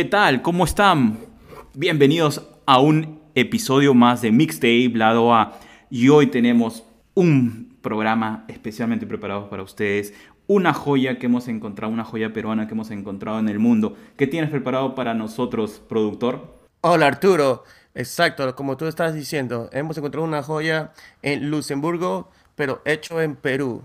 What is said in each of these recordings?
¿Qué tal? ¿Cómo están? Bienvenidos a un episodio más de Mixtape Lado A. Y hoy tenemos un programa especialmente preparado para ustedes. Una joya que hemos encontrado, una joya peruana que hemos encontrado en el mundo. ¿Qué tienes preparado para nosotros, productor? Hola Arturo, exacto, como tú estás diciendo, hemos encontrado una joya en Luxemburgo, pero hecho en Perú.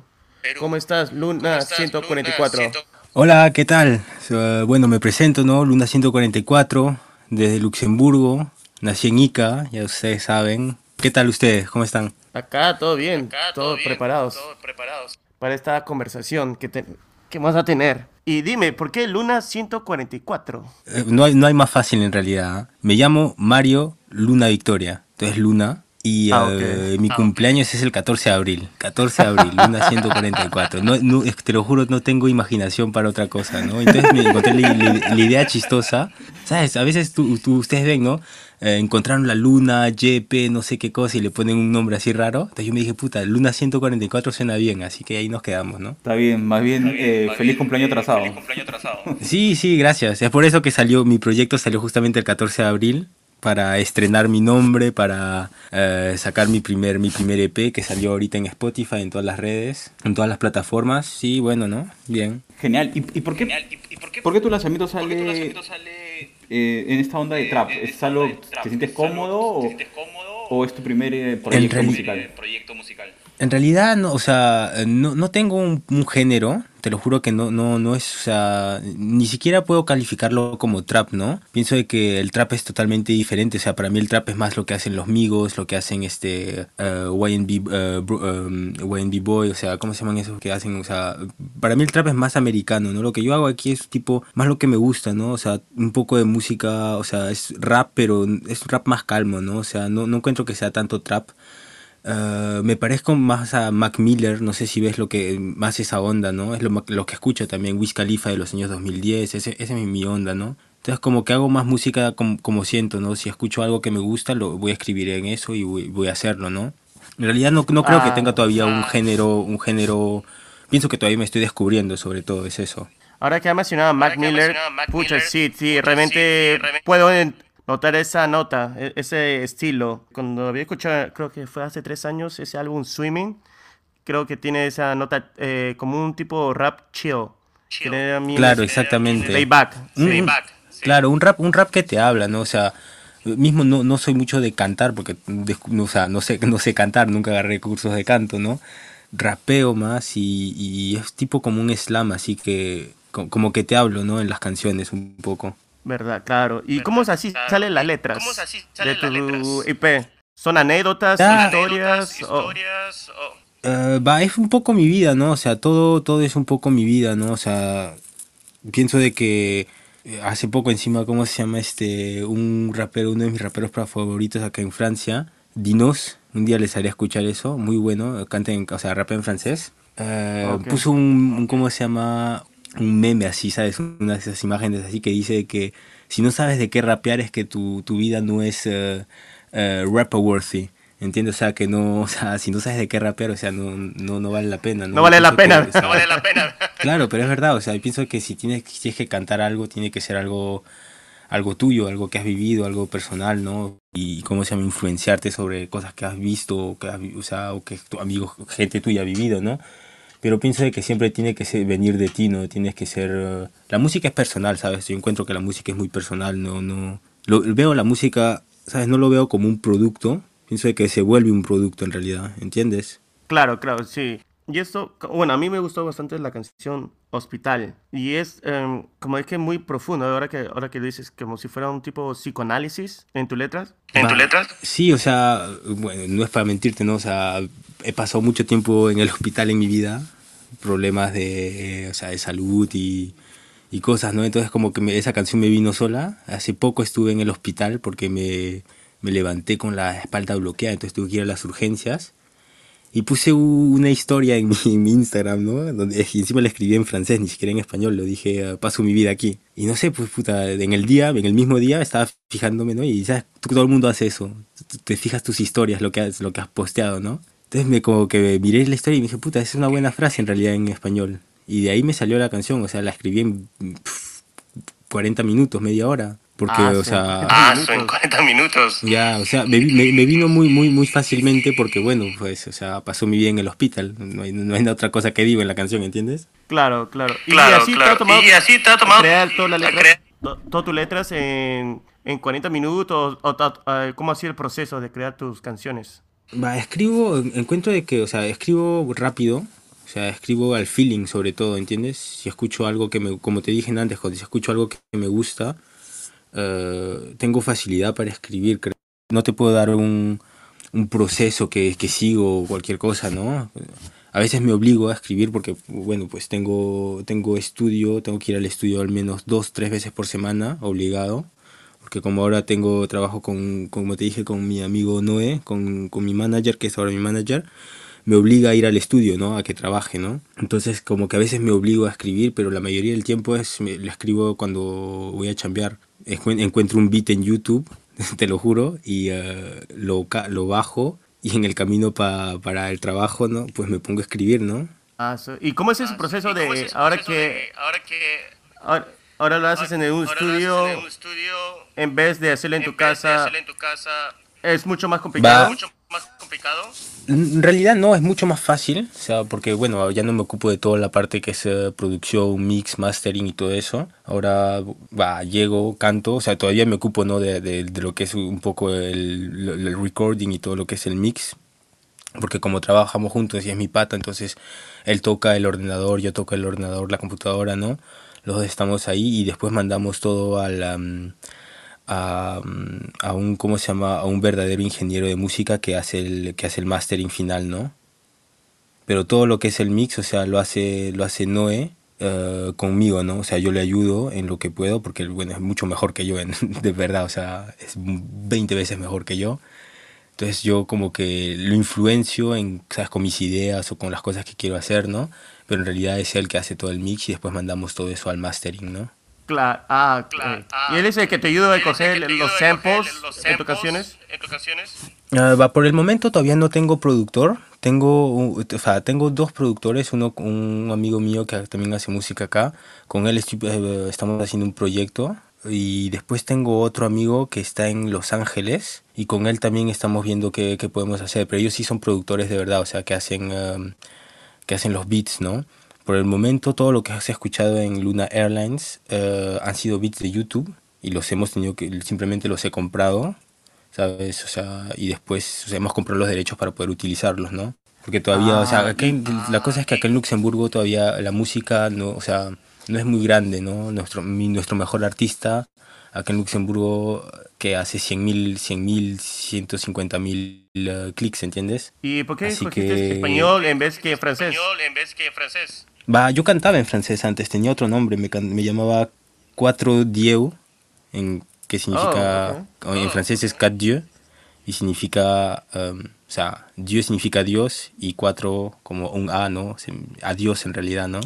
¿Cómo estás, Luna 144? Hola, ¿qué tal? Uh, bueno, me presento, ¿no? Luna 144, desde Luxemburgo, nací en Ica, ya ustedes saben. ¿Qué tal ustedes? ¿Cómo están? Acá todo bien, todos preparados. preparados. Para esta conversación que, te, que vamos a tener. Y dime, ¿por qué Luna 144? Eh, no, hay, no hay más fácil en realidad. ¿eh? Me llamo Mario Luna Victoria. Entonces Luna y Ah, eh, ok. mi Ah, cumpleaños es el 14 de abril. 14 de abril, luna 144. No, no, te lo juro, no tengo imaginación para otra cosa, ¿no? Entonces me encontré la, la- la idea chistosa. ¿Sabes? A veces tú, tú- ustedes ven, ¿no? Eh, encontraron la luna, YP, no sé qué cosa, y le ponen un nombre así raro. Entonces yo me dije, puta, luna 144 suena bien, así que ahí nos quedamos, ¿no? Está bien, más bien, eh, feliz cumpleaños atrasado. Sí, sí, gracias. Es por eso que salió, mi proyecto salió justamente el 14 de abril para estrenar mi nombre, para eh, sacar mi primer, mi primer EP que salió ahorita en Spotify, en todas las redes, en todas las plataformas. Sí, bueno, ¿no? Bien. Genial. ¿Y, y por, qué, por qué tu lanzamiento sale, eh, en esta onda de trap? ¿Es algo, te sientes cómodo o, o es tu primer eh, proyecto reali- musical? En realidad, no, o sea, no, no tengo un, un género, te lo juro que no, no, no es, o sea, ni siquiera puedo calificarlo como trap, ¿no? Pienso de que el trap es totalmente diferente, o sea, para mí el trap es más lo que hacen los Migos, lo que hacen este eh, YNB, eh, bro- um, YNB Boy, o sea, ¿cómo se llaman esos que hacen? O sea, para mí el trap es más americano, ¿no? Lo que yo hago aquí es tipo, más lo que me gusta, ¿no? O sea, un poco de música, o sea, es rap, pero es un rap más calmo, ¿no? O sea, no, no encuentro que sea tanto trap. Uh, me parezco más a Mac Miller, no sé si ves lo que más esa onda, ¿no? Es lo, lo que escucho también, Wiz Khalifa de los años 2010, ese, ese es mi onda, ¿no? Entonces como que hago más música como, como siento, ¿no? Si escucho algo que me gusta, lo voy a escribir en eso y voy, voy a hacerlo, ¿no? En realidad no, no creo que Ah, tenga todavía un género, un género, pienso que todavía me estoy descubriendo sobre todo, es eso. Ahora que ha mencionado a Mac Miller, pucha, sí, sí, realmente puedo en- notar esa nota, e- ese estilo. Cuando había escuchado, creo que fue hace tres años, ese álbum Swimming, creo que tiene esa nota eh, como un tipo rap chill. Mí Claro, exactamente. Layback. Un- sí. un- Claro, un rap, un rap que te habla, ¿no? O sea, mismo no, no soy mucho de cantar porque no, o sea, no sé, no sé cantar, nunca agarré cursos de canto, ¿no? Rapeo más y, y es tipo como un slam, así que co- como que te hablo, ¿no? En las canciones un poco. ¿Verdad? Claro. ¿Y cómo es así salen las letras de tu IP? ¿Son anécdotas, Ah. historias? o- Eh, va, es un poco mi vida, ¿no? O sea, todo, todo es un poco mi vida, ¿no? O sea, pienso de que eh, hace poco encima, ¿cómo se llama este? Un rapero, uno de mis raperos favoritos acá en Francia, Dinos, un día les haré escuchar eso, muy bueno, canta en, o sea, rapea en francés. Eh. Puso un, un, ¿cómo se llama? Un meme así, ¿sabes? Una de esas imágenes así que dice que si no sabes de qué rapear es que tu, tu vida no es eh, eh, rapper worthy. ¿Entiendes? O sea, que no, o sea, si no sabes de qué rapear, o sea, no, no, no vale la pena. No vale la pena. que, o sea, No vale la pena. Claro, pero es verdad, o sea, pienso que si tienes, si tienes que cantar algo, tiene que ser algo, algo tuyo, algo que has vivido, algo personal, ¿no? Y cómo se llama, influenciarte sobre cosas que has visto, o que has, o sea, o que tu amigo, gente tuya ha vivido, ¿no? Pero pienso de que siempre tiene que ser, venir de ti, ¿no? Tienes que ser... eh, La música es personal, ¿sabes? Yo encuentro que la música es muy personal, ¿no? no lo, veo la música, ¿sabes? No lo veo como un producto, pienso de que se vuelve un producto en realidad, ¿entiendes? Claro, claro, sí. Y esto, bueno, a mí me gustó bastante la canción Hospital. Y es em, como es que muy profundo, ahora que, ahora que dices, como si fuera un tipo psicoanálisis en tus letras. Va, Sí, o sea, bueno, no es para mentirte, ¿no? O sea, he pasado mucho tiempo en el hospital en mi vida, problemas de, o sea, de salud y, y cosas, ¿no? Entonces como que me- esa canción me vino sola. Hace poco estuve en el hospital porque me, me levanté con la espalda bloqueada, entonces tuve que ir a las urgencias. Y puse una historia en mi, en mi Instagram, ¿no? Donde encima la escribí en francés, ni siquiera en español. Lo dije, "Ah, paso mi vida aquí. Y no sé, pues puta, en el día, en el mismo día, estaba fijándome, ¿no? Y sabes, todo el mundo hace eso. Te fijas tus historias, lo que has, lo que has posteado, ¿no? Entonces me como que miré la historia y me dije, puta, es una buena frase en realidad en español. Y de ahí me salió la canción, o sea, la escribí en pf, 40 minutos, media hora. Porque, Ah, o sí, sea, 40 Ah, minutos. son 40 minutos. ya, o sea, me, me- me vino muy, muy, muy fácilmente porque, bueno, pues, o sea, pasó mi vida en el hospital. No hay, no hay otra cosa que digo en la canción, ¿entiendes? Claro, claro. Y Claro, así te claro. ha tomado, Y así te ha tomado crear todas las letras, to- todas tus letras en, en 40 minutos. O, eh, ¿Cómo ha sido el proceso de crear tus canciones? Va, escribo, encuentro de que, o sea, escribo rápido, o sea, escribo al feeling sobre todo, ¿entiendes? Si escucho algo que me, como te dije antes, José, si escucho algo que me gusta, eh, tengo facilidad para escribir. No te puedo dar un, un proceso que, que sigo o cualquier cosa, ¿no? A veces me obligo a escribir porque, bueno, pues tengo, tengo estudio, tengo que ir al estudio al menos dos, tres veces por semana, obligado porque como ahora tengo trabajo con, como te dije, con mi amigo Noé, con, con mi manager, que es ahora mi manager, me obliga a ir al estudio, ¿no? A que trabaje, ¿no? Entonces como que a veces me obligo a escribir, pero la mayoría del tiempo es, me- lo escribo cuando voy a chambear. Encu- Encuentro un beat en YouTube, te lo juro, y eh, lo, lo bajo y en el camino pa- para el trabajo, ¿no? Pues me pongo a escribir, ¿no? Ah, so- ¿Y cómo es ese proceso ¿Y de cómo es ese ahora proceso que de ahora que ahora, lo haces en un estudio en un estudio en vez de hacerlo en tu en de casa? hacerlo en tu casa Es mucho más complicado. Mucho más complicado? En realidad no, es mucho más fácil, o sea, porque bueno, ya no me ocupo de toda la parte que es eh, producción, mix, mastering y todo eso. Ahora va, llego, canto, o sea, todavía me ocupo ¿no? de, de- de lo que es un poco el, el recording y todo lo que es el mix, porque como trabajamos juntos y es mi pata, entonces él toca el ordenador, yo toco el ordenador, la computadora, ¿no? Los dos estamos ahí y después mandamos todo al... am, a, mm, a un cómo se llama a un verdadero ingeniero de música que hace el que hace el mastering final no pero todo lo que es el mix o sea lo hace lo hace Noé eh, conmigo no o sea yo le ayudo en lo que puedo porque bueno es mucho mejor que yo en- de verdad o sea es 20 veces mejor que yo. Entonces yo como que lo influencio en sabes con mis ideas o con las cosas que quiero hacer no pero en realidad es él que hace todo el mix y después mandamos todo eso al mastering no Claro. Ah, Claro. ok. Ah, y él es el que te ayuda a coger los samples los en tus samples canciones. en tus canciones. Ah, va, por el momento todavía no tengo productor. Tengo, o sea, tengo dos productores, uno un amigo mío que también hace música acá. Con él estoy, eh, estamos haciendo un proyecto. Y después tengo otro amigo que está en Los Ángeles y con él también estamos viendo qué, qué podemos hacer. Pero ellos sí son productores de verdad, o sea, que hacen, um, que hacen los beats, ¿no? Por el momento todo lo que has escuchado en Luna Airlines eh, han sido beats de YouTube y los hemos tenido que, simplemente los he comprado ¿sabes? O sea, y después o sea, hemos comprado los derechos para poder utilizarlos, ¿no? Porque todavía, o sea, Ah, aquí- la cosa es que acá en Luxemburgo todavía la música no, o sea, no es muy grande, ¿no? Nuestro, mi- nuestro mejor artista acá en Luxemburgo que hace 100.000, 100.000, 150.000 uh, clics, ¿entiendes? ¿Y por qué Así escogiste que- español en vez que francés? Español en vez que francés. Va, yo cantaba en francés antes, tenía otro nombre, me, me llamaba Cuatro Dieu, en, que significa, Oh, en francés es Quatre Dieu, y significa, um, o sea, Dieu significa Dios, y cuatro como un A, ¿no? Se- Adiós en realidad, ¿no?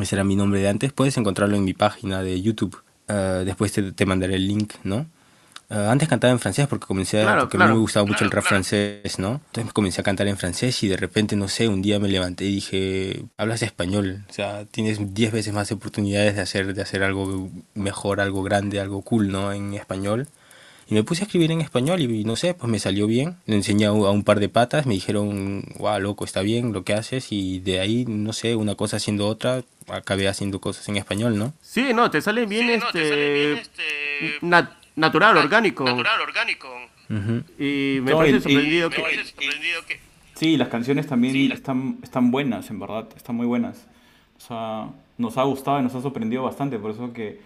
Ese era mi nombre de antes, puedes encontrarlo en mi página de YouTube, Ah, después te, te mandaré el link, ¿no? Ah, antes cantaba en francés porque comencé a- Claro, porque a claro. mí me gustaba mucho el Claro, rap claro. francés, ¿no? Entonces comencé a cantar en francés y de repente, no sé, un día me levanté y dije, hablas español, o sea, tienes 10 veces más oportunidades de hacer, de hacer algo mejor, algo grande, algo cool, ¿no? En español. Y me puse a escribir en español y no sé, pues me salió bien. Le enseñé a un, a un par de patas, me dijeron, wow, loco, está bien lo que haces. Y de ahí, no sé, una cosa haciendo otra, acabé haciendo cosas en español, ¿no? Sí, no, te sale bien Sí, no, te este, sale bien, este, nat- natural, orgánico. Natural, orgánico. Ujú. Y me No, parece y- y- sorprendido Me que... parece sorprendido que Sí, las canciones también Sí, están, están buenas, en verdad, están muy buenas. O sea, nos ha gustado y nos ha sorprendido bastante, por eso que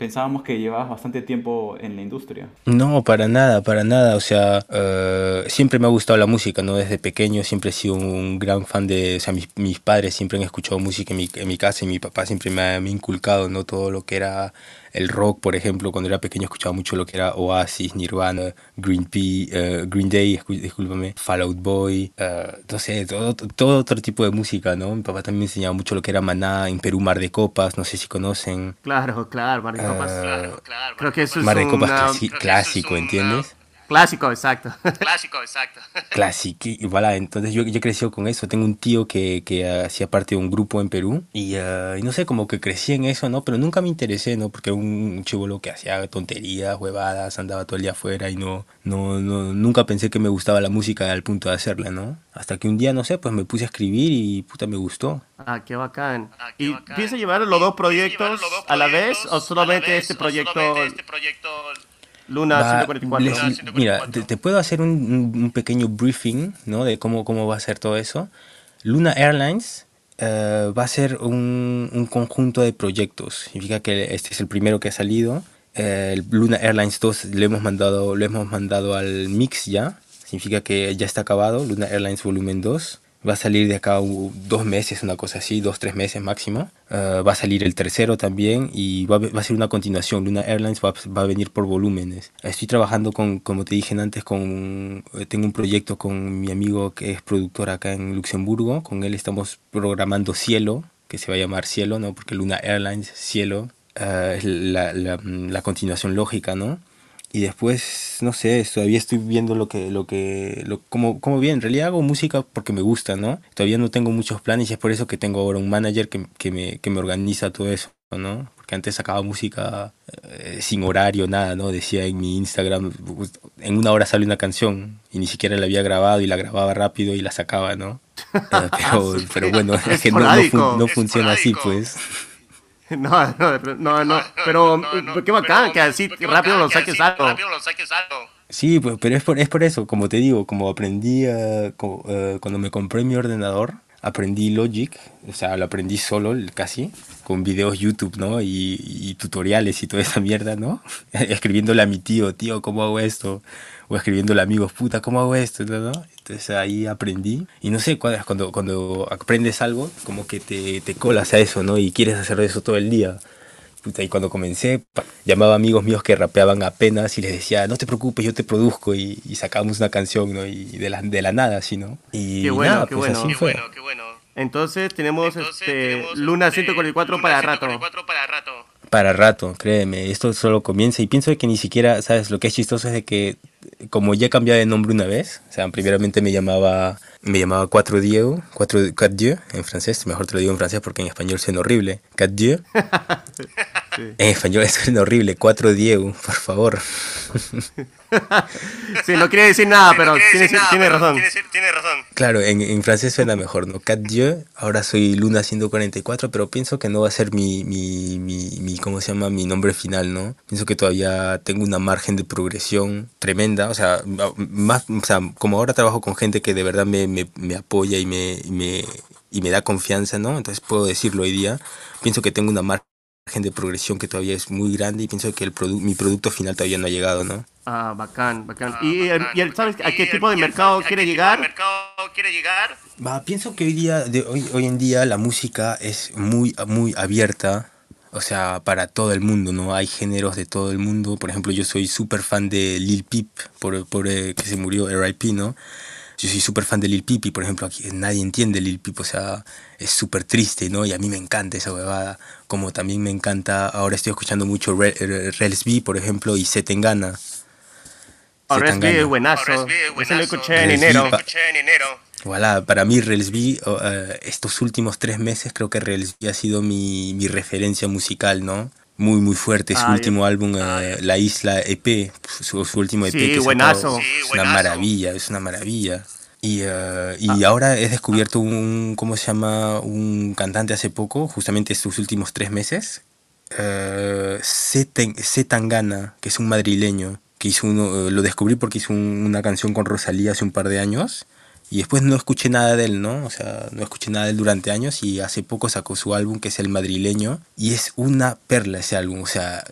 pensábamos que llevabas bastante tiempo en la industria. No, para nada, para nada. O sea, eh, siempre me ha gustado la música, ¿no? Desde pequeño siempre he sido un gran fan de... O sea, mis, mis padres siempre han escuchado música en mi, en mi casa y mi papá siempre me ha, me ha inculcado, ¿no? Todo lo que era el rock, por ejemplo. Cuando era pequeño escuchaba mucho lo que era Oasis, Nirvana, Green, Pea, eh, Green Day, discúlpame, Fall Out Boy, eh, no sé, todo, todo otro tipo de música, ¿no? Mi papá también me enseñaba mucho lo que era Maná, en Perú Mar de Copas, no sé si conocen. Claro, claro, Mar de Copas. Ah, Claro, claro. Creo que eso es Mar de Copas una- es clásico, una- ¿entiendes? Clásico, exacto. Clásico, exacto. Clásico, y voilà, entonces yo, yo crecí con eso. Tengo un tío que, que hacía parte de un grupo en Perú y, uh, y, no sé, como que crecí en eso, ¿no? Pero nunca me interesé, ¿no? Porque era un chivolo que hacía tonterías, huevadas, andaba todo el día afuera y no, no, no, nunca pensé que me gustaba la música al punto de hacerla, ¿no? Hasta que un día, no sé, pues me puse a escribir y puta me gustó. Ah, qué bacán. Ah, qué ¿Y bacán. piensas llevar los dos proyectos, los dos proyectos a la vez o solamente, vez, este, proyecto, solamente este proyecto? Luna Va, 144. les- Luna 144. mira, te, te puedo hacer un, un- pequeño briefing, ¿no? De cómo, cómo va a ser todo eso. Luna Airlines eh, va a ser un, un conjunto de proyectos. Significa que este es el primero que ha salido. Eh, Luna Airlines 2 lo hemos mandado, lo hemos mandado al mix ya. Significa que ya está acabado. Luna Airlines Volumen 2. Va a salir de acá dos meses, una cosa así, dos, tres meses máximo. Eh, va a salir el tercero también y va va a ser una continuación. Luna Airlines va, va a venir por volúmenes. Estoy trabajando con, como te dije antes, con eh, tengo un proyecto con mi amigo que es productor acá en Luxemburgo. Con él estamos programando Cielo, que se va a llamar Cielo, ¿no? Porque Luna Airlines, Cielo, eh, es la, la, la continuación lógica, ¿no? Y después, no sé, todavía estoy viendo lo que, lo que, lo, como, como bien, en realidad hago música porque me gusta, ¿no? Todavía no tengo muchos planes y es por eso que tengo ahora un manager que, que me, que me organiza todo eso, ¿no? Porque antes sacaba música eh, sin horario, nada, ¿no? Decía en mi Instagram, en una hora sale una canción y ni siquiera la había grabado y la grababa rápido y la sacaba, ¿no? Eh, pero, pero bueno, es que no, no, fun- no funciona así, pues. No, no, no, no, pero No, no, qué bacán pero- que así rápido lo que saques así algo. Rápido lo saques algo. Sí, pues, pero es por, es por eso, como te digo, como aprendí eh, cuando me compré mi ordenador, aprendí Logic, o sea, lo aprendí solo casi, con videos YouTube, ¿no? Y, y tutoriales y toda esa mierda, ¿no? Escribiéndole a mi tío, tío, ¿cómo hago esto? O escribiéndole a amigos, puta, ¿cómo hago esto? ¿no? Entonces ahí aprendí. Y no sé, cuando, cuando aprendes algo, como que te, te colas a eso, ¿no? Y quieres hacer eso todo el día. Puta, y cuando comencé, pa- llamaba a amigos míos que rapeaban apenas y les decía, no te preocupes, yo te produzco y, y sacábamos una canción, ¿no? Y de la, de la nada, así, ¿no? Y Qué bueno, nada, qué pues bueno. así Qué fue. bueno, qué bueno. Entonces tenemos Entonces, este tenemos, Luna este, 144 Luna para rato. 144 para rato. Para rato, créeme, esto solo comienza y pienso que ni siquiera, ¿sabes? Lo que es chistoso es de que como ya he cambiado de nombre una vez, o sea, primeramente me llamaba me llamaba Cuatro Diego, Cuatro Quatre Dieu en francés, mejor te lo digo en francés porque en español suena horrible. Quatre Dieu. En español suena horrible, Cuatro Diego, por favor. Sí, no quiere decir nada, pero No quiere tiene, decir nada, tiene pero razón. Tiene, tiene razón. Claro, en, en francés suena mejor, ¿no? Quatre Dieu, ahora soy Luna 144, pero pienso que no va a ser mi, mi, mi, mi, ¿cómo se llama? Mi nombre final, ¿no? Pienso que todavía tengo una margen de progresión tremenda, o sea, más, o sea, como ahora trabajo con gente que de verdad me, me, me apoya y me, y me, y me da confianza, ¿no? Entonces puedo decirlo hoy día, pienso que tengo una margen de progresión que todavía es muy grande y pienso que el produ- mi producto final todavía no ha llegado, ¿no? Ah, bacán, bacán. Ah, ¿Y, el- bacán, y el- sabes a qué tipo de el- el- mercado ¿a qué quiere tipo de llegar? mercado quiere llegar? Va, pienso que hoy día, de hoy, hoy en día la música es muy, muy abierta, o sea, para todo el mundo, ¿no? Hay géneros de todo el mundo. Por ejemplo, yo soy súper fan de Lil Peep, por, por eh, que se murió RIP, ¿no? Yo soy súper fan de Lil Peep y, por ejemplo, aquí nadie entiende Lil Peep, o sea, es súper triste, ¿no? Y a mí me encanta esa huevada. Como también me encanta, ahora estoy escuchando mucho Re- Re- Rels B, por ejemplo, y Se Tengana. Es buenazo. Ahora es bien Ese lo buenazo. escuché en enero. Voilà, para mí Relsby, oh, eh, estos últimos tres meses creo que Relsby ha sido mi, mi referencia musical, ¿no? Muy, muy fuerte. Su Ah, último álbum, eh, Ah, ya. La Isla EP, su, su último EP Sí, que buenazo. es Sí, una buenazo. maravilla, es una maravilla. Y, eh, y Ah. ahora he descubierto un, ¿cómo se llama? Un cantante hace poco, justamente estos últimos tres meses, eh, Zeten- Zetangana, que es un madrileño, que hizo uno, eh, lo descubrí porque hizo un- una canción con Rosalía hace un par de años y después no escuché nada de él, ¿no? O sea, no escuché nada de él durante años y hace poco sacó su álbum que es El Madrileño y es una perla ese álbum, o sea,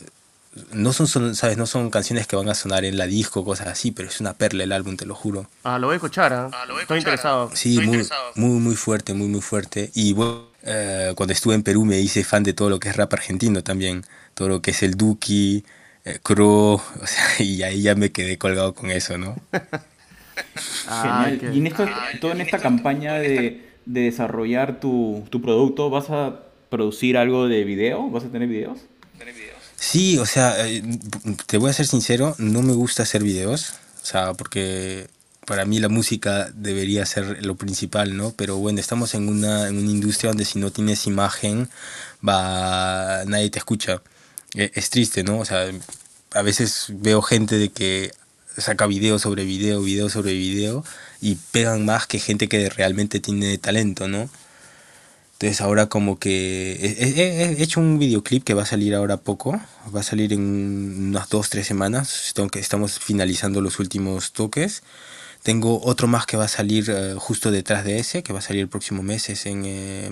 no son, son, ¿sabes? No son canciones que van a sonar en la disco, cosas así, pero es una perla el álbum, te lo juro. Ah, lo voy a escuchar, ¿ah? Ah, lo voy a Estoy escuchar. interesado. Sí, Estoy muy, interesado. muy, muy fuerte, muy, muy fuerte. Y bueno, eh, cuando estuve en Perú me hice fan de todo lo que es rap argentino también. Todo lo que es el Duki, eh, Crow, o sea, y ahí ya me quedé colgado con eso, ¿no? Ah, Genial. Y en esto, todo en esta campaña de, de desarrollar tu, tu producto, ¿vas a producir algo de video? ¿Vas a tener videos? Sí, o sea, eh, te voy a ser sincero, no me gusta hacer videos. O sea, porque para mí la música debería ser lo principal, ¿no? Pero bueno, estamos en una, en una industria donde si no tienes imagen, va, nadie te escucha. E- Es triste, ¿no? O sea, a veces veo gente de que saca video sobre video, video sobre video, y pegan más que gente que realmente tiene talento, ¿no? Entonces ahora como que he, he- he hecho un videoclip que va a salir ahora poco, va a salir en unas dos, tres semanas, estamos finalizando los últimos toques. Tengo otro más que va a salir eh, justo detrás de ese, que va a salir el próximo mes, es en, eh,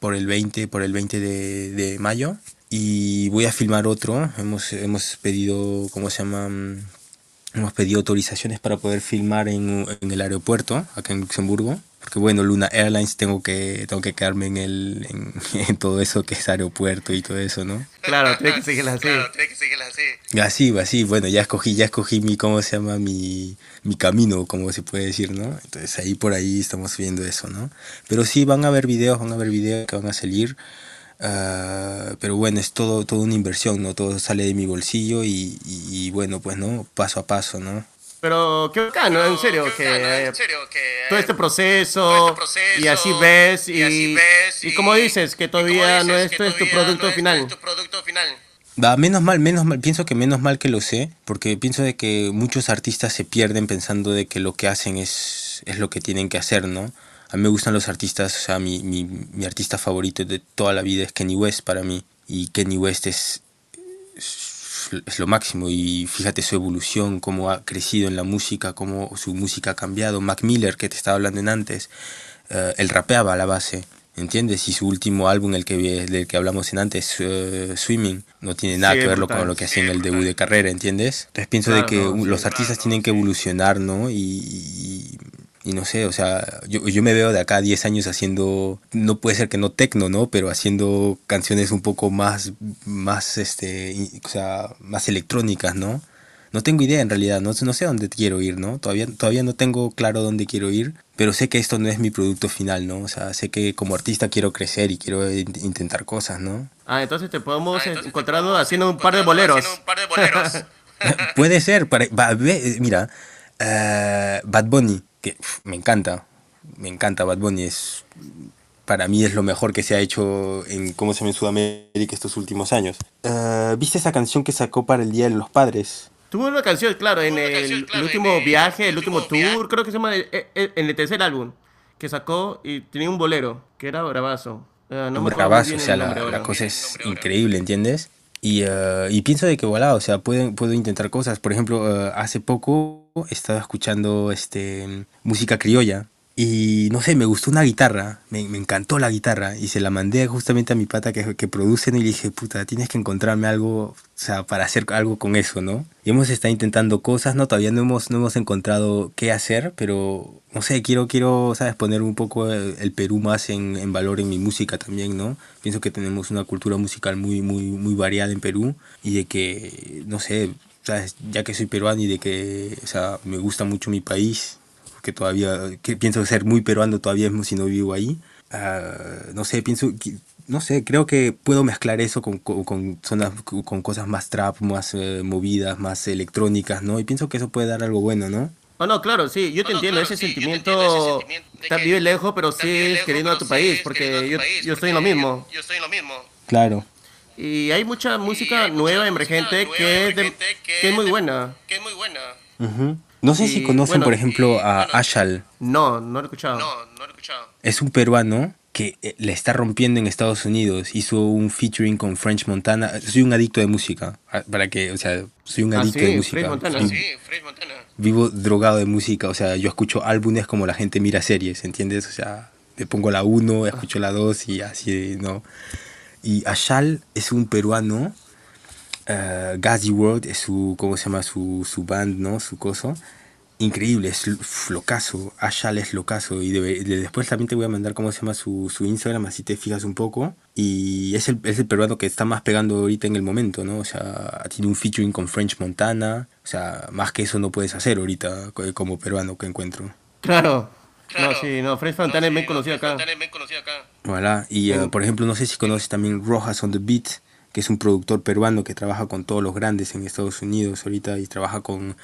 por el 20, por el 20 de, de mayo. Y voy a filmar otro, hemos, hemos pedido, ¿cómo se llama? Hemos pedido autorizaciones para poder filmar en, en el aeropuerto, acá en Luxemburgo. Porque bueno, Luna Airlines tengo que, tengo que quedarme en, el, en, en todo eso que es aeropuerto y todo eso, ¿no? Claro, tiene que seguirla así. Claro, tiene que seguirla así. Así, así, bueno, ya escogí, ya escogí mi, ¿cómo se llama? Mi, mi camino, como se puede decir, ¿no? Entonces ahí por ahí estamos viendo eso, ¿no? Pero sí, van a haber videos, van a haber videos que van a salir. Ah, pero bueno, es todo, todo una inversión, ¿no? Todo sale de mi bolsillo y, y- y bueno, pues, ¿no? Paso a paso, ¿no? Pero qué bacán, ¿no? En serio, Qué que bacano, eh, en serio, que todo este proceso, todo este proceso, y así ves y, y así ves, y y- como dices que todavía no esto es tu producto no final. es tu producto final. Va, menos mal, menos mal, pienso que menos mal que lo sé, porque pienso de que muchos artistas se pierden pensando de que lo que hacen es, es lo que tienen que hacer, ¿no? A mí me gustan los artistas, o sea, mi, mi, mi artista favorito de toda la vida es Kenny West para mí, y Kenny West es, es, es lo máximo, y fíjate su evolución, cómo ha crecido en la música, cómo su música ha cambiado, Mac Miller, que te estaba hablando en antes, eh, él rapeaba a la base, ¿entiendes? Y su último álbum, el que, del que hablamos en antes, eh, Swimming, no tiene nada Sí, que ver con lo que hacía en el debut de carrera, ¿entiendes? Entonces pienso Claro, de que no, un- sí, los claro, artistas tienen que evolucionar, ¿no? Y, y, y no sé, o sea, yo, yo me veo de acá a 10 años haciendo, no puede ser que no tecno, ¿no? Pero haciendo canciones un poco más, más, este, o sea, más electrónicas, ¿no? No tengo idea en realidad, no, no sé dónde quiero ir, ¿no? Todavía, todavía no tengo claro dónde quiero ir, pero sé que esto no es mi producto final, ¿no? O sea, sé que como artista quiero crecer y quiero in- intentar cosas, ¿no? Ah, entonces te podemos Ah, entonces te encontrarnos podemos haciendo un par de boleros. haciendo un par de boleros. Puede ser, pare- va, ve- mira, eh, Bad Bunny, que me encanta, me encanta Bad Bunny, es, para mí es lo mejor que se ha hecho en, ¿cómo se llama? en Sudamérica estos últimos años. Eh, ¿Viste esa canción que sacó para el Día de los Padres? Tuvo una canción, claro, en el, canción, claro, el en último el viaje, el último último viaje. tour, creo que se llama, eh, eh, en el tercer álbum, que sacó y tenía un bolero, que era bravazo. Eh, no muy bravazo, o sea, la, la cosa es increíble, ¿entiendes? Y, eh, y pienso de que, voilà, o sea, puedo, puedo intentar cosas. Por ejemplo, eh, hace poco estaba escuchando este, música criolla y, no sé, me gustó una guitarra, me, me encantó la guitarra y se la mandé justamente a mi pata que, que produce ¿no? y le dije, puta, tienes que encontrarme algo, o sea, para hacer algo con eso, ¿no? Y hemos estado intentando cosas, ¿no? Todavía no hemos, no hemos encontrado qué hacer, pero, no sé, quiero, quiero, ¿sabes? Poner un poco el, el Perú más en, en valor en mi música también, ¿no? Pienso que tenemos una cultura musical muy, muy, muy variada en Perú y de que, no sé, ¿sabes? Ya que soy peruano y de que, o sea, me gusta mucho mi país, que todavía, que pienso ser muy peruano todavía mismo si no vivo ahí. Ah, no sé, pienso, que- no sé, creo que puedo mezclar eso con, con, con zonas, con cosas más trap, más eh, movidas, más electrónicas, ¿no? Y pienso que eso puede dar algo bueno, ¿no? Oh, no, claro, sí, yo te No, no, entiendo, claro, ese sí, yo te sentimiento, entiendo ese sentimiento está vive lejos, pero lejos, queriendo a tu país, porque yo, yo estoy en lo porque mismo. Yo estoy en lo mismo. Claro. Y hay mucha música hay mucha nueva emergente nueva que es, de- emergente que que es muy buena. Que es muy buena. Ujú. No sé si Y, conocen, bueno, por ejemplo, y, a bueno, Ashal. No, no lo he escuchado. No, no lo he escuchado. Es un peruano que eh, le está rompiendo en Estados Unidos. Hizo un featuring con French Montana. Soy un adicto de música. ah, Para que, o sea, soy un Ah, adicto sí, de French música. Montana. Ah, Vi- sí, French Montana. Vivo drogado de música. O sea, yo escucho álbumes como la gente mira series, ¿entiendes? O sea, le pongo la 1, escucho la 2 y así, ¿no? Y Ashal es un peruano. Eh, Gazi World es su, ¿cómo se llama? Su, su band, ¿no? Su coso. Increíble, es locazo. Ashal es locazo. Y debe- de- después también te voy a mandar cómo se llama su, su Instagram, así te fijas un poco. Y es el, es el peruano que está más pegando ahorita en el momento, ¿no? O sea, tiene un featuring con French Montana. O sea, más que eso no puedes hacer ahorita co- como peruano que encuentro. Claro. Claro. No, sí, no, French Fontana No, es sí, bien no, conocido acá. Montana es bien conocido acá. Voilà. Y En- por ejemplo, no sé si conoces también Rojas on the Beat. Que es un productor peruano que trabaja con todos los grandes en Estados Unidos ahorita y trabaja con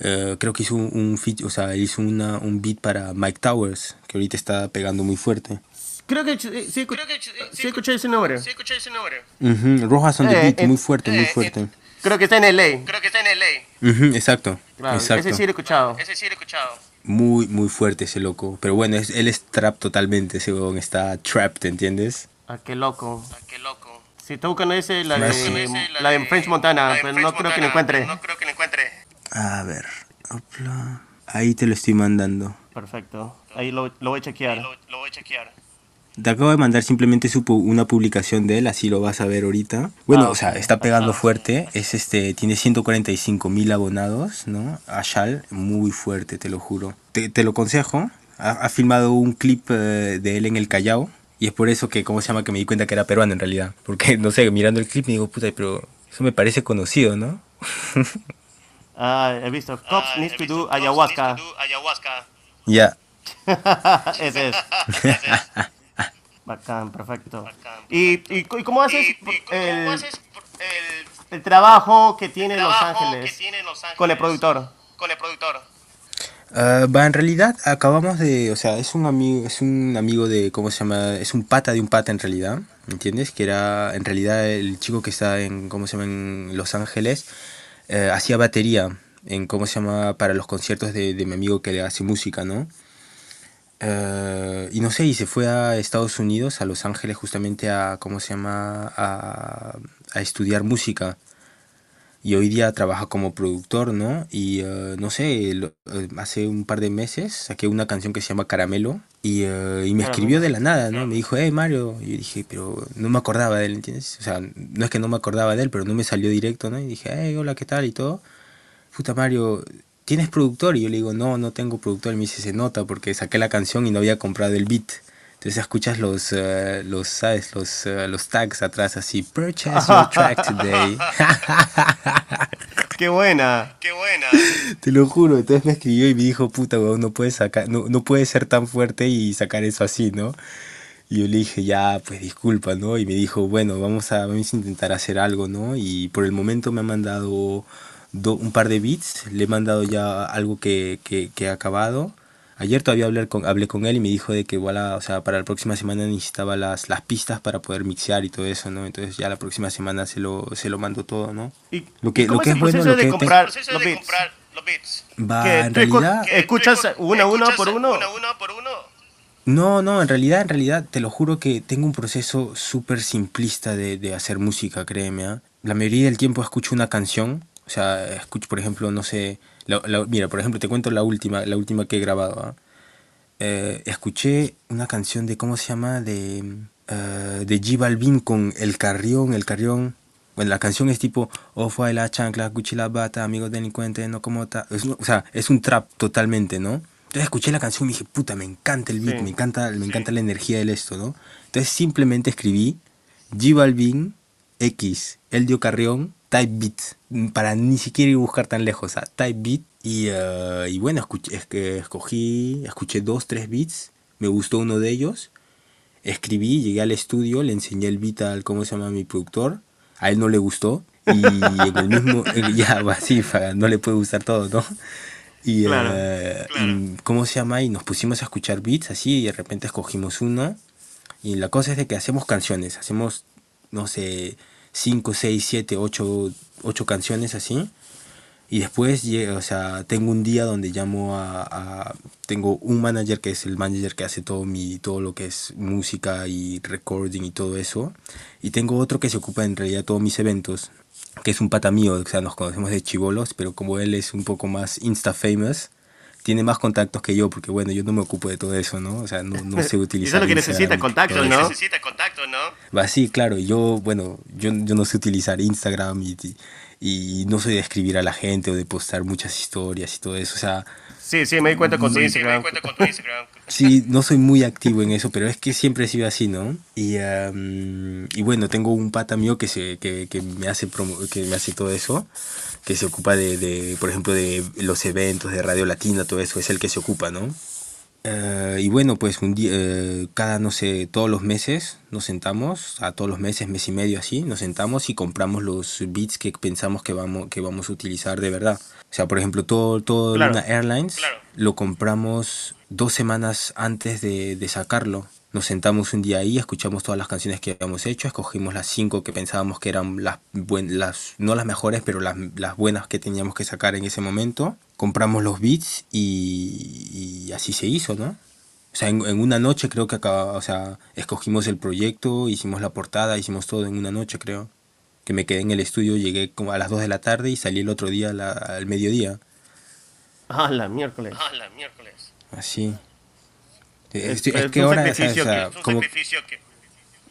eh, creo que hizo un, un feat- o sea, hizo una, un beat para Mike Towers, que ahorita está pegando muy fuerte. Creo que sí, sí, escu- Creo que sí, sí escuché ese nombre. Sí, escuché ese nombre. Ujú, Rojas on the Eh, beat, eh, muy fuerte, muy eh, fuerte. Creo que está en LA. Creo que está en LA. Ujú, exacto, Claro, exacto. ese sí lo he escuchado. Ese sí lo he escuchado. Muy, muy fuerte ese loco. Pero bueno, es- él es trap totalmente, ese huevón está trapped, ¿entiendes? Ah, qué loco. Ah, qué loco. Si está buscando ese, la de, Ese, la de French Montana, la de pero French no creo que lo Montana, encuentre. No creo que lo encuentre. A ver, opla. ahí te lo estoy mandando. Perfecto. Ahí lo, lo voy a chequear. Lo, lo voy a chequear. Te acabo de mandar simplemente su una publicación de él, así lo vas a ver ahorita. Bueno, Ah, o sea, está pegando fuerte. Es este, tiene 145 mil abonados, ¿no? Ashal, muy fuerte, te lo juro. Te, te lo aconsejo. Ha, ha filmado un clip eh, de él en el Callao. Y es por eso que, ¿cómo se llama? Que me di cuenta que era peruano en realidad. Porque, no sé, mirando el clip me digo, puta, pero eso me parece conocido, ¿no? Ah, he visto. Cops Ah, needs he to do Cops ayahuasca. needs to do ayahuasca. Ya. ese es. Ese es. Bacán, perfecto. Bacán, ¿Y, y, y cómo haces ¿Y, y cómo el, haces el el trabajo que tiene Los trabajo Ángeles que tiene Los Ángeles con el productor? Con el productor. Ah, va, en realidad acabamos de, o sea, es un amigo, es un amigo de, ¿cómo se llama? Es un pata de un pata en realidad, ¿me ¿entiendes? Que era, en realidad, el chico que está en, ¿cómo se llama? En Los Ángeles, eh, hacía batería en, ¿cómo se llama? Para los conciertos de, de mi amigo que le hace música, ¿no? Eh, y no sé, y se fue a Estados Unidos, a Los Ángeles, justamente a, ¿cómo se llama? A, a estudiar música y hoy día trabaja como productor, ¿no? Y eh, no sé, lo- eh, hace un par de meses saqué una canción que se llama Caramelo y, eh, y me escribió de la nada, ¿no? Me dijo, hey Mario, y yo dije, pero no me acordaba de él, ¿entiendes? O sea, no es que no me acordaba de él, pero no me salió directo, ¿no? Y dije, hey, hola, ¿qué tal? Y todo. Puta Mario, ¿tienes productor? Y yo le digo, no, no tengo productor. Y me dice, se nota porque saqué la canción y no había comprado el beat. Entonces escuchas los, eh, los ¿sabes? Los, eh, los tags atrás así, purchase your track today. ¡Qué buena! Qué buena. Te lo juro, entonces me escribió y me dijo, puta, weón, no puedes sacar, no, no puedes ser tan fuerte y sacar eso así, ¿no? Y yo le dije, ya, pues disculpa, ¿no? Y me dijo, bueno, vamos a, vamos a intentar hacer algo, ¿no? Y por el momento me ha mandado do- un par de beats, le he mandado ya algo que, que, que he acabado. Ayer todavía hablé con, hablé con él y me dijo de que igual, a- o sea, para la próxima semana necesitaba las, las pistas para poder mixear y todo eso, ¿no? Entonces ya la próxima semana se lo, se lo mando todo, ¿no? ¿Y Lo que- y cómo lo que es es el bueno, proceso lo de que te- comprar proceso los beats? comprar los beats. Va, Que en realidad... que- ¿Escuchas ¿Tú escu- uno a uno por uno? Uno a uno por uno. No, no, en realidad, en realidad, te lo juro que tengo un proceso súper simplista de, de hacer música, créeme. ¿ah? La mayoría del tiempo escucho una canción, o sea, escucho, por ejemplo, no sé, la- la- mira, por ejemplo, te cuento la última, la última que he grabado. ¿ah? Eh, escuché una canción de, ¿cómo se llama? De, eh, de G Balvin con El Carrión, El Carrión. Bueno, la canción es tipo, oh, fue la chancla, Gucci la bata, amigos delincuentes, no como ta. Es o sea, es un trap totalmente, ¿no? Entonces escuché la canción y dije, puta, me encanta el beat, Sí. me encanta, me encanta la energía del esto, ¿no? Entonces simplemente escribí G Balvin X, Eldio Carrión, Type Beat, mm, para ni siquiera ir a buscar tan lejos, a Type Beat. Y, eh, y bueno, escuché, es que escogí, escuché dos, tres beats, me gustó uno de ellos, escribí, llegué al estudio, le enseñé el beat al, ¿cómo se llama? Mi productor, a él no le gustó. Y en el mismo, eh, ya, va, sí, fa, no le puede gustar todo, ¿no? Y, Claro, eh, claro. ¿cómo se llama? Y nos pusimos a escuchar beats así y de repente escogimos uno. Y la cosa es de que hacemos canciones, hacemos, no sé, 5, 6, 7, 8, 8 canciones así. Y después, o sea, tengo un día donde llamo a, Tengo un manager que es el manager que hace todo, mi, todo lo que es música y recording y todo eso. Y tengo otro que se ocupa en realidad todos mis eventos, que es un pata mío, o sea, nos conocemos de chivolos, pero como él es un poco más insta-famous, tiene más contactos que yo, porque bueno, yo no me ocupo de todo eso, ¿no? O sea, no, no sé utilizar. eso es lo que Instagram necesita, todo ¿no? Necesita contacto, ¿no? Va, sí, claro, yo, bueno, yo, yo no sé utilizar Instagram y, y no soy de escribir a la gente o de postar muchas historias y todo eso, o sea, Sí, sí, me di cuenta con tu Instagram. sí, no soy muy activo en eso, pero es que siempre he sido así, ¿no? Y, am, y bueno, tengo un pata mío que, se, que, que me hace promo- que me hace todo eso, que se ocupa de, de, por ejemplo, de los eventos de Radio Latina, todo eso, es el que se ocupa, ¿no? Eh, y bueno, pues un día, eh, cada, no sé, todos los meses nos sentamos, a todos los meses, mes y medio así, nos sentamos y compramos los beats que pensamos que vamos, que vamos a utilizar de verdad. O sea, por ejemplo, todo, todo Claro. Luna Airlines Claro. lo compramos dos semanas antes de, de sacarlo. Nos sentamos un día ahí, escuchamos todas las canciones que habíamos hecho, escogimos las cinco que pensábamos que eran las, buen- las no las mejores, pero las, las buenas que teníamos que sacar en ese momento. Compramos los beats y, y así se hizo, ¿no? O sea, en, en una noche creo que acaba, o sea, escogimos el proyecto, hicimos la portada, hicimos todo en una noche, creo. Que me quedé en el estudio, llegué como a las 2 de la tarde y salí el otro día la- al mediodía. Ah, la miércoles. Ah, la miércoles. Así. Es- es es que un ahora, o sea, sacrificio o sea, que- Es un como, que...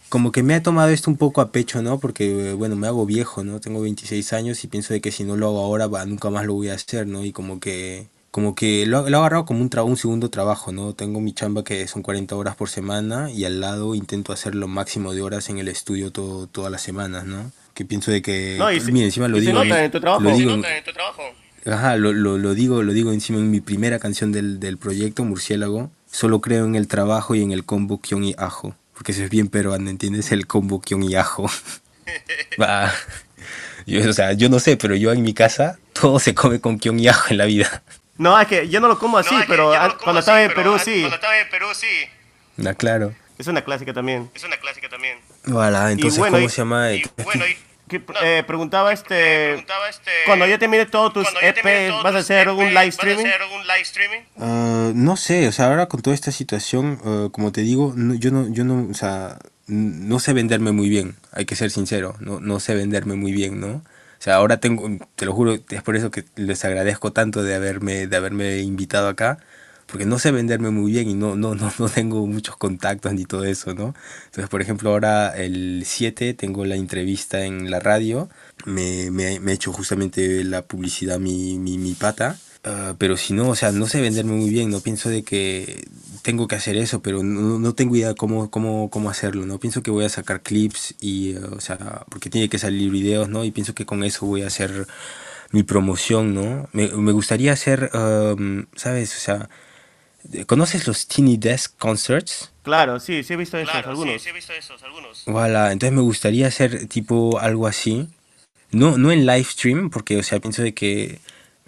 como que me ha tomado esto un poco a pecho, ¿no? Porque, bueno, me hago viejo, ¿no? Tengo 26 años y pienso de que si no lo hago ahora, nunca más lo voy a hacer, ¿no? Y como que, como que lo, lo he agarrado como un, tra- un segundo trabajo, ¿no? Tengo mi chamba que son 40 horas por semana y al lado intento hacer lo máximo de horas en el estudio todo, todas las semanas, ¿no? Que pienso de que, No, y se- mira, encima lo y se digo, nota en tu trabajo. lo digo, ¿Se en- nota en tu trabajo? Ajá, lo, lo, lo digo, lo digo encima en mi primera canción del, del proyecto, Murciélago. Solo creo en el trabajo y en el combo kion y ajo. Porque eso es bien peruano, ¿entiendes? El combo kion y ajo. Va. Yo, o sea, yo no sé, pero yo en mi casa todo se come con kion y ajo en la vida. No, es que yo no lo como así, No, es que pero no como cuando así, estaba en pero Perú sí. Cuando estaba en Perú sí. Ah, claro. Es una clásica también. Es una clásica también. Voilà, entonces, bueno, ¿cómo y- se llama? Y bueno, y... Que, No. eh, preguntaba este... preguntaba este... Cuando ya termine todos tus EP, todos ¿vas a tus hacer EP, un live streaming? ¿Vas a hacer un live streaming? Ah, no sé, o sea, ahora con toda esta situación, eh, como te digo, no- yo no, yo no, o sea, no sé venderme muy bien, hay que ser sincero, no, no sé venderme muy bien, ¿no? O sea, ahora tengo, te lo juro, es por eso que les agradezco tanto de haberme, de haberme invitado acá, porque no sé venderme muy bien y no, no, no, no tengo muchos contactos ni todo eso, ¿no? Entonces, por ejemplo, ahora el 7 tengo la entrevista en la radio, me, me, me ha hecho justamente la publicidad mi, mi, mi pata, Ah, pero si no, o sea, no sé venderme muy bien, no pienso de que tengo que hacer eso, pero no, no tengo idea cómo, cómo, cómo hacerlo, ¿no? Pienso que voy a sacar clips y, eh, o sea, porque tiene que salir videos, ¿no? Y pienso que con eso voy a hacer mi promoción, ¿no? Me, me gustaría hacer, um, ¿sabes? O sea, ¿conoces los Teeny Desk Concerts? Claro, sí, sí he visto esos, Claro, algunos. sí, sí he visto esos, algunos. Voilà, entonces me gustaría hacer tipo algo así. No, no en live stream, porque, o sea, pienso de que,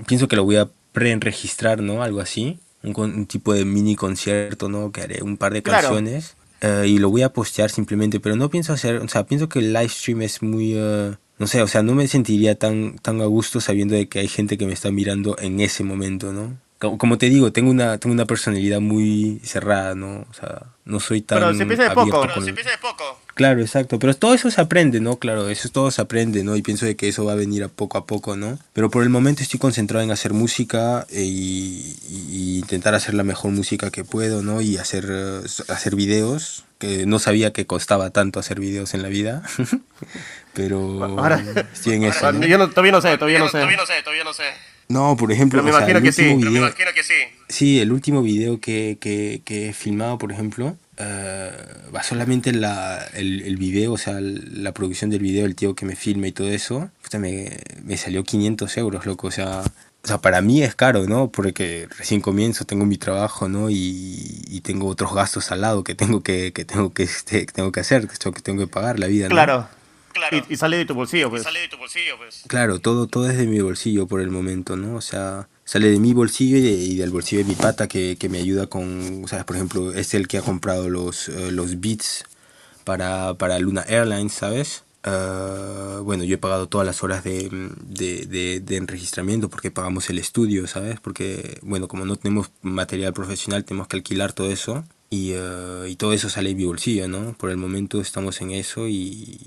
pienso que lo voy a pre-enregistrar, ¿no? Algo así. Un, con- un tipo de mini concierto, ¿no? Que haré un par de Claro. canciones. eh, y lo voy a postear simplemente, pero no pienso hacer, o sea, pienso que el live stream es muy, eh, no sé, o sea, no me sentiría tan, tan a gusto sabiendo de que hay gente que me está mirando en ese momento, ¿no? Como, como te digo, tengo una, tengo una personalidad muy cerrada, ¿no? O sea, no soy tan Pero se empieza de poco. Pero con- se empieza de poco. Claro, exacto. Pero todo eso se aprende, ¿no? Claro, eso todo se aprende, ¿no? Y pienso de que eso va a venir a poco a poco, ¿no? Pero por el momento estoy concentrado en hacer música eh, y, y intentar hacer la mejor música que puedo, ¿no? Y hacer, eh, hacer videos, que no sabía que costaba tanto hacer videos en la vida. Pero Ahora- estoy en eso. Ah, ¿no? Yo no, todavía no sé, todavía no sé. Todavía no sé, todavía no sé. No, por ejemplo, Pero me o sea, imagino el que sí. último Pero me video- imagino que sí. Sí, el último video que, que, que he filmado, por ejemplo, eh, va solamente la, el, el video, o sea, la producción del video, el tío que me filma y todo eso, puta, me, me salió 500 euros, loco, o sea, o sea, para mí es caro, ¿no? Porque recién comienzo, tengo mi trabajo, ¿no? Y, y tengo otros gastos al lado que tengo que, que, tengo que, este, que tengo que hacer, que tengo que pagar la vida, ¿no? Claro. Claro. Y, y sale de tu bolsillo, pues. Sale de tu bolsillo, pues. Claro, todo, todo es de mi bolsillo por el momento, ¿no? O sea, sale de mi bolsillo y, de- y del bolsillo de mi pata que, que me ayuda con, o sea, por ejemplo, es el que ha comprado los, eh, los beats para, para Luna Airlines, ¿sabes? Ah, bueno, yo he pagado todas las horas de, de, de, de enregistramiento porque pagamos el estudio, ¿sabes? Porque, bueno, como no tenemos material profesional, tenemos que alquilar todo eso. Y, eh, y todo eso sale de mi bolsillo, ¿no? Por el momento estamos en eso y,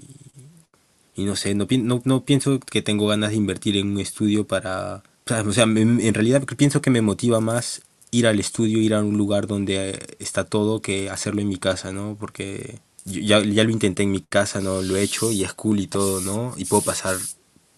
y no sé, no, no, no pienso que tengo ganas de invertir en un estudio para... O sea, en realidad pienso que me motiva más ir al estudio, ir a un lugar donde está todo que hacerlo en mi casa, ¿no? Porque yo ya, ya lo intenté en mi casa, ¿no? Lo he hecho y es cool y todo, ¿no? Y puedo pasar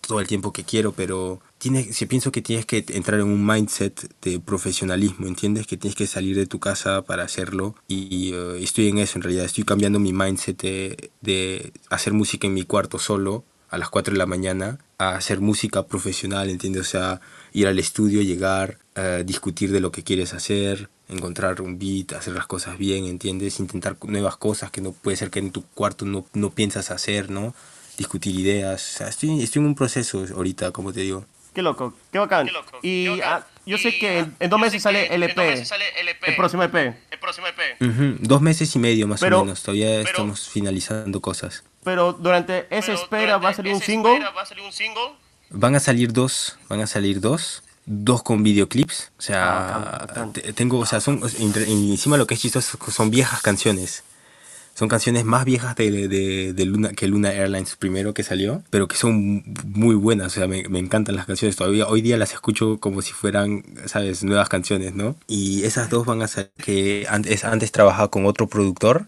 todo el tiempo que quiero, pero tiene, si pienso que tienes que entrar en un mindset de profesionalismo, ¿entiendes? Que tienes que salir de tu casa para hacerlo y eh, estoy en eso en realidad, estoy cambiando mi mindset de, de hacer música en mi cuarto solo a las 4 de la mañana a hacer música profesional, ¿entiendes? O sea, ir al estudio, llegar, eh, discutir de lo que quieres hacer, encontrar un beat, hacer las cosas bien, ¿entiendes? Intentar nuevas cosas que no puede ser que en tu cuarto no, no piensas hacer, ¿no? Discutir ideas. O sea, estoy, estoy en un proceso ahorita, como te digo. Qué loco, qué bacán. Qué loco, y qué bacán. ah, yo sé Y, que en, ah, en dos meses LP, dos meses sale LP, el próximo EP. el próximo EP. Ujú, Dos meses y medio más Pero- o menos, todavía pero- estamos finalizando cosas. Pero durante esa Pero espera va a durante salir un esa single. espera Va a salir un single. Van a salir dos, van a salir dos, dos con videoclips. O Ah, sea, te- tengo, o sea, son, encima lo que es chistoso son viejas canciones. Son canciones más viejas de, de- Luna, que Luna Airlines primero que salió, pero que son muy buenas. O sea, me, encantan las canciones. Todavía hoy día las escucho como si fueran, ¿sabes? Nuevas canciones, ¿no? Y esas dos van a ser que antes, antes trabajaba con otro productor.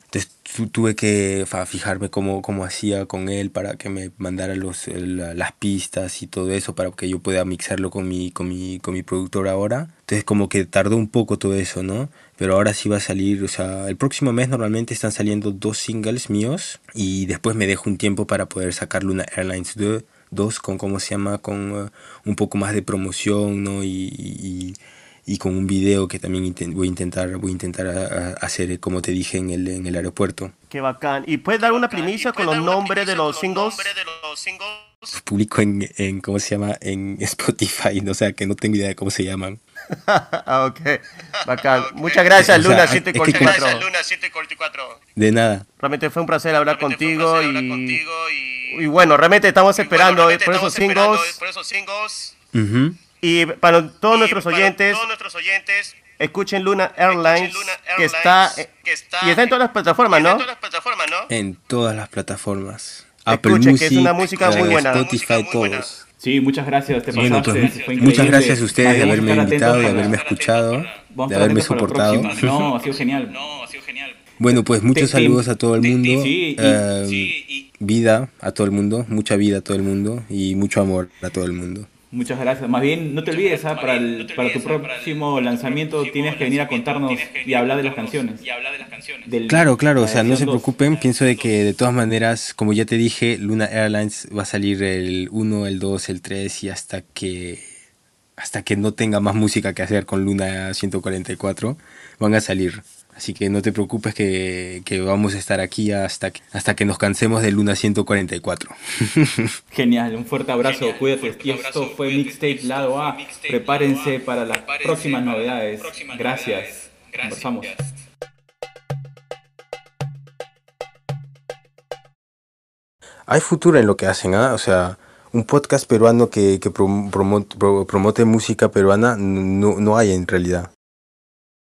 Tuve que fijarme cómo, cómo hacía con él para que me mandara los, la- las pistas y todo eso para que yo pueda mixarlo con mi, con mi, con mi productor ahora. Entonces como que tardó un poco todo eso, ¿no? Pero ahora sí va a salir, o sea, el próximo mes normalmente están saliendo dos singles míos y después me dejo un tiempo para poder sacar Luna Airlines 2, 2 con, ¿cómo se llama? Con eh, un poco más de promoción, ¿no? Y, y, y con un video que también voy a intentar, voy a intentar a- a- hacer, eh, como te dije, en el, en el aeropuerto. Qué bacán. ¿Y puedes dar una primicia con los nombres de los singles? los publico en, en, ¿cómo se llama? En Spotify, ¿no? o sea, que no tengo idea de cómo se llaman. ah, ok. Bacán. Muchas gracias, O sea, Luna es que- 744. Gracias, Luna 744. De nada. Realmente fue un placer hablar contigo placer hablar y, contigo y- y bueno, realmente estamos y bueno, esperando realmente por esos estamos esperando singles por esos singles. Ujú. Y para todos Y nuestros para oyentes todos nuestros oyentes, escuchen Luna Airlines, Luna que Airlines, está que está- y está en todas las plataformas, ¿no? en todas las plataformas, ¿no? En todas las plataformas. Escuchen, que es una música muy buena. Spotify, Música muy buena. todos. Sí, muchas gracias, te Bueno, pasaste, pues, muchas gracias a ustedes de haberme invitado, de haberme escuchado, de haberme soportado. No, ha sido genial. No, ha sido genial. Bueno, pues muchos saludos a todo el te- te- mundo. eh, Sí, y Vida a todo el mundo, mucha vida a todo el mundo y mucho amor a todo el mundo. Muchas gracias. Más bien, no te olvides, ¿ah? para, el, no te para tu olvides. Para el próximo lanzamiento tienes que venir a contarnos y hablar de las canciones. Y hablar de las canciones. Del- Claro, claro, o sea, no se dos. preocupen, pienso de que de todas maneras, como ya te dije, Luna Airlines va a salir el 1, el 2, el 3 y hasta que hasta que no tenga más música que hacer con Luna 144 van a salir. Así que no te preocupes que, que vamos a estar aquí hasta que, hasta que nos cansemos de Luna 144. Genial, un fuerte abrazo, Genial, cuídate. fuerte Y esto abrazo, fue cuídate. Mixtape Esto Lado fue A. Mixtape Prepárense Lado A. para las Prepárense próximas para las novedades. próximas Gracias. novedades. Gracias. Conversamos. Hay futuro en lo que hacen, ¿ah? O sea, un podcast peruano que, que prom- promo- pro- promote música peruana no, no hay en realidad.